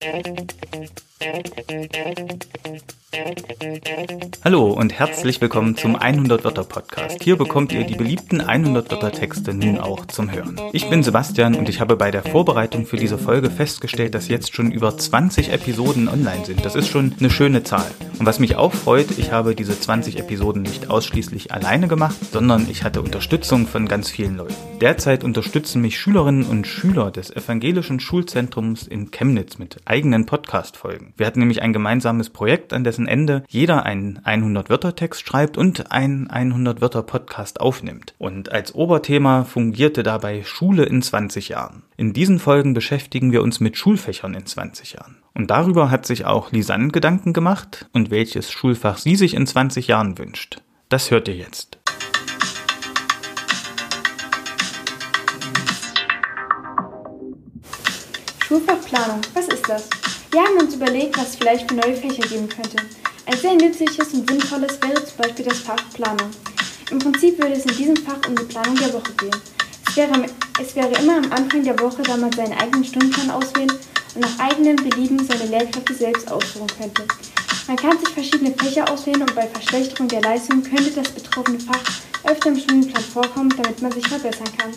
Thank you. Hallo und herzlich willkommen zum 100 Wörter Podcast. Hier bekommt ihr die beliebten 100 Wörter Texte nun auch zum Hören. Ich bin Sebastian und ich habe bei der Vorbereitung für diese Folge festgestellt, dass jetzt schon über 20 Episoden online sind. Das ist schon eine schöne Zahl. Und was mich auch freut, ich habe diese 20 Episoden nicht ausschließlich alleine gemacht, sondern ich hatte Unterstützung von ganz vielen Leuten. Derzeit unterstützen mich Schülerinnen und Schüler des evangelischen Schulzentrums in Chemnitz mit eigenen Podcast-Folgen. Wir hatten nämlich ein gemeinsames Projekt, an dessen Ende jeder einen 100-Wörter-Text schreibt und einen 100-Wörter-Podcast aufnimmt. Und als Oberthema fungierte dabei Schule in 20 Jahren. In diesen Folgen beschäftigen wir uns mit Schulfächern in 20 Jahren. Und darüber hat sich auch Lisanne Gedanken gemacht und welches Schulfach sie sich in 20 Jahren wünscht. Das hört ihr jetzt. Schulfachplanung, was ist das? Wir haben uns überlegt, was es vielleicht für neue Fächer geben könnte. Ein sehr nützliches und sinnvolles wäre zum Beispiel das Fach Planung. Im Prinzip würde es in diesem Fach um die Planung der Woche gehen. Es wäre, es wäre immer am Anfang der Woche, da man seinen eigenen Stundenplan auswählen und nach eigenem Belieben seine Lehrkräfte selbst ausführen könnte. Man kann sich verschiedene Fächer auswählen und bei Verschlechterung der Leistung könnte das betroffene Fach öfter im Stundenplan vorkommen, damit man sich verbessern kann.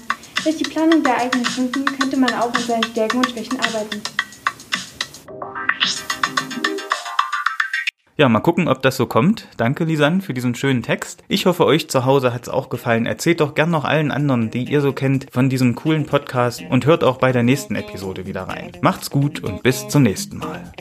Durch die Planung der eigenen Stunden könnte man auch an seinen Stärken und Schwächen arbeiten. Ja, mal gucken, ob das so kommt. Danke, Lisanne, für diesen schönen Text. Ich hoffe, euch zu Hause hat es auch gefallen. Erzählt doch gern noch allen anderen, die ihr so kennt, von diesem coolen Podcast und hört auch bei der nächsten Episode wieder rein. Macht's gut und bis zum nächsten Mal.